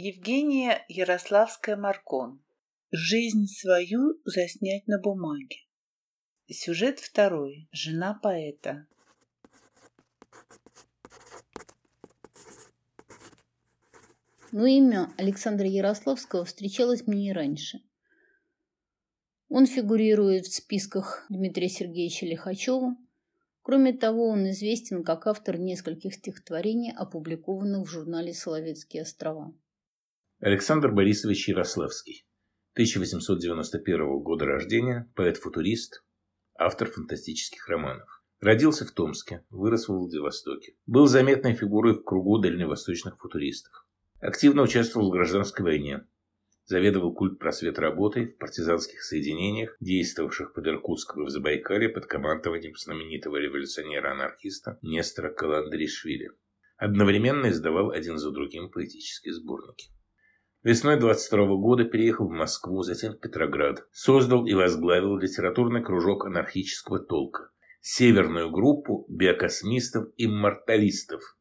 Евгения Ярославская-Маркон. Жизнь свою заснять на бумаге. Сюжет второй. Жена поэта. Но имя Александра Ярославского встречалось мне и раньше. Он фигурирует в списках Дмитрия Сергеевича Лихачева. Кроме того, он известен как автор нескольких стихотворений, опубликованных в журнале «Соловецкие острова». Александр Борисович Ярославский. 1891 года рождения, поэт-футурист, автор фантастических романов. Родился в Томске, вырос в Владивостоке. Был заметной фигурой в кругу дальневосточных футуристов. Активно участвовал в гражданской войне. Заведовал культ просвет работой в партизанских соединениях, действовавших под Иркутском и в Забайкале под командованием знаменитого революционера-анархиста Нестора Каландришвили. Одновременно издавал один за другим поэтические сборники. Весной 22 года переехал в Москву, затем в Петроград. Создал и возглавил литературный кружок анархического толка. Северную группу биокосмистов-имморталистов –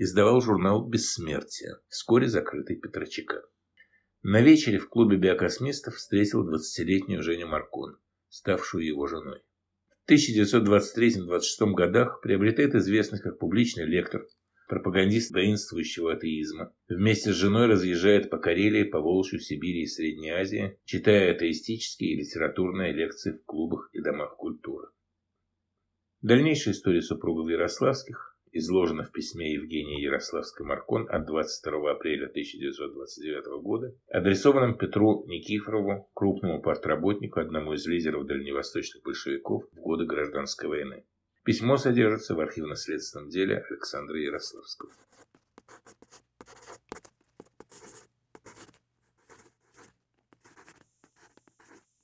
издавал журнал «Бессмертие», вскоре закрытый Петрочека. На вечере в клубе биокосмистов встретил 20-летнюю Женю Маркон, ставшую его женой. В 1923-26 годах приобретает известность как публичный лектор, пропагандист воинствующего атеизма. Вместе с женой разъезжает по Карелии, по Волжью, Сибири и Средней Азии, читая атеистические и литературные лекции в клубах и домах культуры. Дальнейшая история супругов Ярославских изложено в письме Евгении Ярославской-Маркон от 22 апреля 1929 года, адресованном Петру Никифорову, крупному партработнику, одному из лидеров дальневосточных большевиков в годы Гражданской войны. Письмо содержится в архивно-следственном деле Александра Ярославского.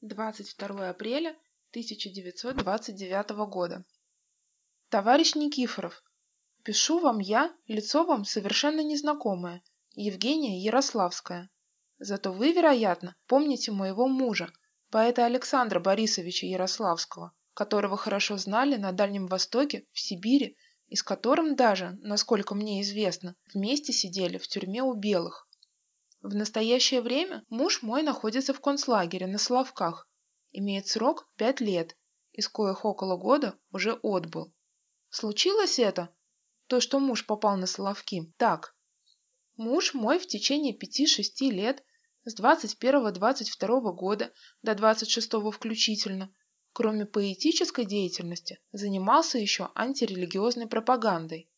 Двадцать второе апреля 1929 года. Товарищ Никифоров, Пишу вам я, лицо вам совершенно незнакомое, Евгения Ярославская. Зато вы, вероятно, помните моего мужа, поэта Александра Борисовича Ярославского, которого хорошо знали на Дальнем Востоке, в Сибири, и с которым даже, насколько мне известно, вместе сидели в тюрьме у белых. В настоящее время муж мой находится в концлагере на Соловках, имеет срок пять лет, из коих около года уже отбыл. Случилось это то, что муж попал на Соловки. Так, муж мой в течение пяти-шести лет, с 21-22 года до 26 включительно, кроме поэтической деятельности, занимался еще антирелигиозной пропагандой.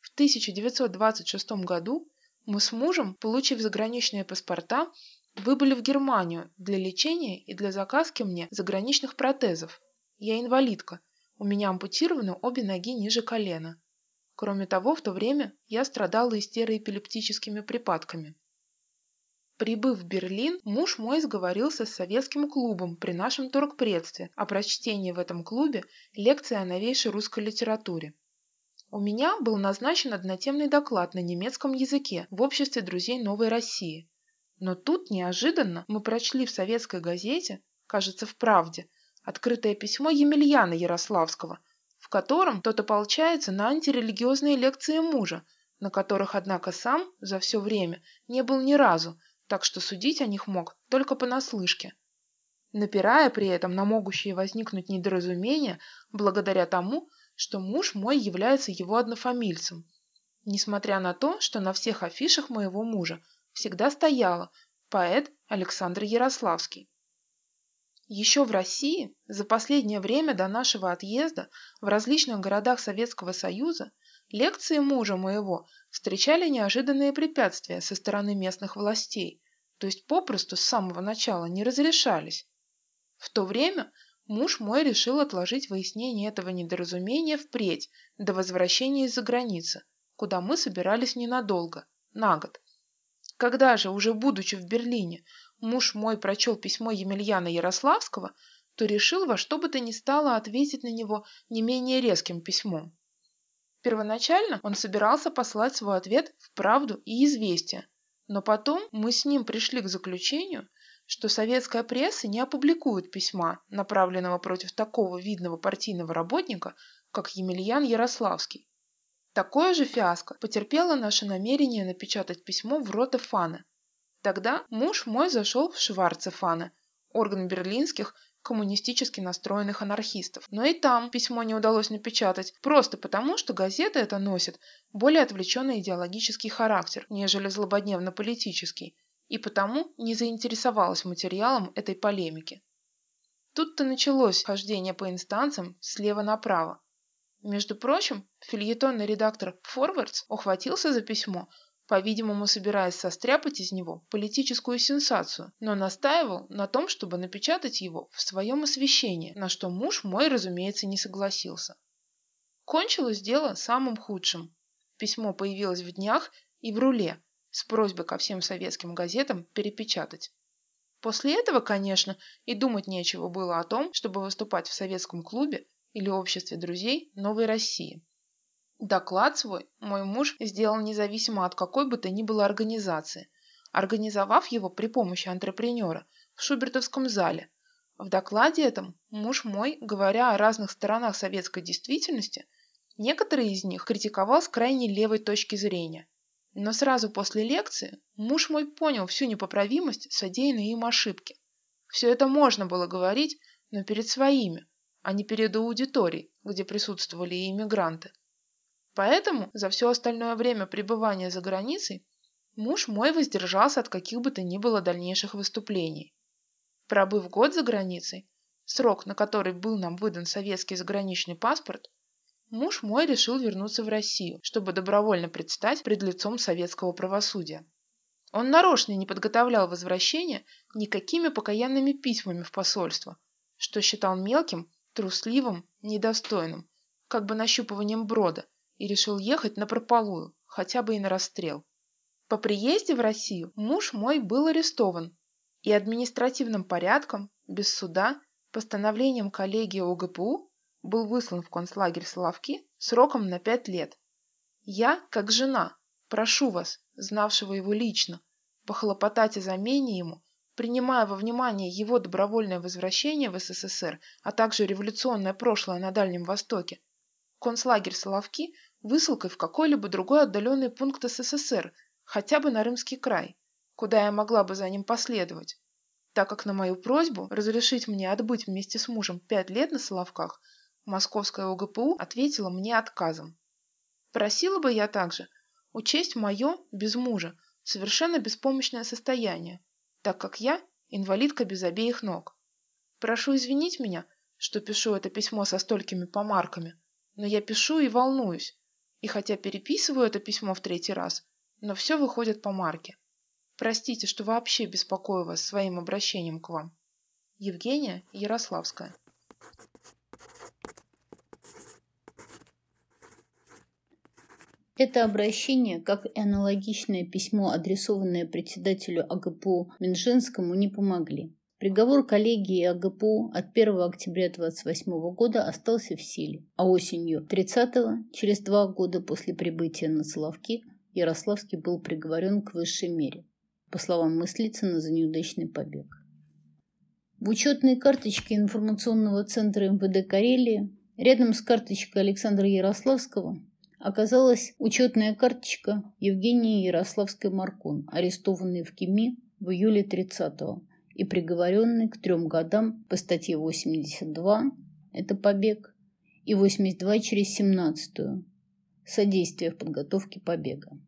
В 1926 году мы с мужем, получив заграничные паспорта, выбыли в Германию для лечения и для заказки мне заграничных протезов. Я инвалидка, у меня ампутированы обе ноги ниже колена. Кроме того, в то время я страдала истероэпилептическими припадками. Прибыв в Берлин, муж мой сговорился с советским клубом при нашем торгпредстве о прочтении в этом клубе лекции о новейшей русской литературе. У меня был назначен однотемный доклад на немецком языке в обществе друзей Новой России. Но тут неожиданно мы прочли в советской газете, кажется, в «Правде», открытое письмо Емельяна Ярославского – в котором тот ополчается на антирелигиозные лекции мужа, на которых, однако, сам за все время не был ни разу, так что судить о них мог только понаслышке. Напирая при этом на могущие возникнуть недоразумения благодаря тому, что муж мой является его однофамильцем, несмотря на то, что на всех афишах моего мужа всегда стояло поэт Александр Ярославский. Еще в России за последнее время до нашего отъезда в различных городах Советского Союза лекции мужа моего встречали неожиданные препятствия со стороны местных властей, то есть попросту с самого начала не разрешались. В то время муж мой решил отложить выяснение этого недоразумения впредь до возвращения из-за границы, куда мы собирались ненадолго, на год. Когда же, уже будучи в Берлине, муж мой прочел письмо Емельяна Ярославского, то решил во что бы то ни стало ответить на него не менее резким письмом. Первоначально он собирался послать свой ответ в «Правду» и «Известие», но потом мы с ним пришли к заключению, что советская пресса не опубликует письма, направленного против такого видного партийного работника, как Емельян Ярославский. Такое же фиаско потерпело наше намерение напечатать письмо в роте Фана. Тогда муж мой зашел в Шварце Фана, орган берлинских коммунистически настроенных анархистов. Но и там письмо не удалось напечатать, просто потому, что газета это носит более отвлеченный идеологический характер, нежели злободневно-политический, и потому не заинтересовалась материалом этой полемики. Тут-то началось хождение по инстанциям слева направо. Между прочим, фильетонный редактор Форвардс ухватился за письмо, по-видимому, собираясь состряпать из него политическую сенсацию, но настаивал на том, чтобы напечатать его в своем освещении, на что муж мой, разумеется, не согласился. Кончилось дело самым худшим. Письмо появилось в днях и в руле с просьбой ко всем советским газетам перепечатать. После этого, конечно, и думать нечего было о том, чтобы выступать в советском клубе или обществе друзей Новой России. Доклад свой мой муж сделал независимо от какой бы то ни было организации, организовав его при помощи антрепренера в Шубертовском зале. В докладе этом муж мой, говоря о разных сторонах советской действительности, некоторые из них критиковал с крайне левой точки зрения. Но сразу после лекции муж мой понял всю непоправимость содеянной им ошибки. Все это можно было говорить, но перед своими, а не перед аудиторией, где присутствовали и иммигранты. Поэтому за все остальное время пребывания за границей муж мой воздержался от каких бы то ни было дальнейших выступлений. Пробыв год за границей, срок, на который был нам выдан советский заграничный паспорт, муж мой решил вернуться в Россию, чтобы добровольно предстать пред лицом советского правосудия. Он нарочно не подготовлял возвращение никакими покаянными письмами в посольство, что считал мелким, трусливым, недостойным, как бы нащупыванием брода, и решил ехать на прополую, хотя бы и на расстрел. По приезде в Россию муж мой был арестован и административным порядком, без суда, постановлением коллегии ОГПУ был выслан в концлагерь Соловки сроком на пять лет. Я, как жена, прошу вас, знавшего его лично, похлопотать о замене ему, принимая во внимание его добровольное возвращение в СССР, а также революционное прошлое на Дальнем Востоке. Концлагерь Соловки высылкой в какой-либо другой отдаленный пункт СССР, хотя бы на Рымский край, куда я могла бы за ним последовать, так как на мою просьбу разрешить мне отбыть вместе с мужем пять лет на Соловках, Московская ОГПУ ответила мне отказом. Просила бы я также учесть мое, без мужа, совершенно беспомощное состояние, так как я инвалидка без обеих ног. Прошу извинить меня, что пишу это письмо со столькими помарками, но я пишу и волнуюсь, и хотя переписываю это письмо в третий раз, но все выходит по марке. Простите, что вообще беспокою вас своим обращением к вам. Евгения Ярославская. Это обращение, как и аналогичное письмо, адресованное председателю АГПУ Минжинскому, не помогли. Приговор коллегии АГПУ от 1 октября 1928 года остался в силе, а осенью 30-го, через два года после прибытия на Соловки, Ярославский был приговорен к высшей мере, по словам Мыслицына, за неудачный побег. В учетной карточке информационного центра МВД Карелии рядом с карточкой Александра Ярославского оказалась учетная карточка Евгении Ярославской-Маркон, арестованной в Кими в июле 30-го и приговоренный к трем годам по статье 82 – это побег, и 82 через 17 – содействие в подготовке побега.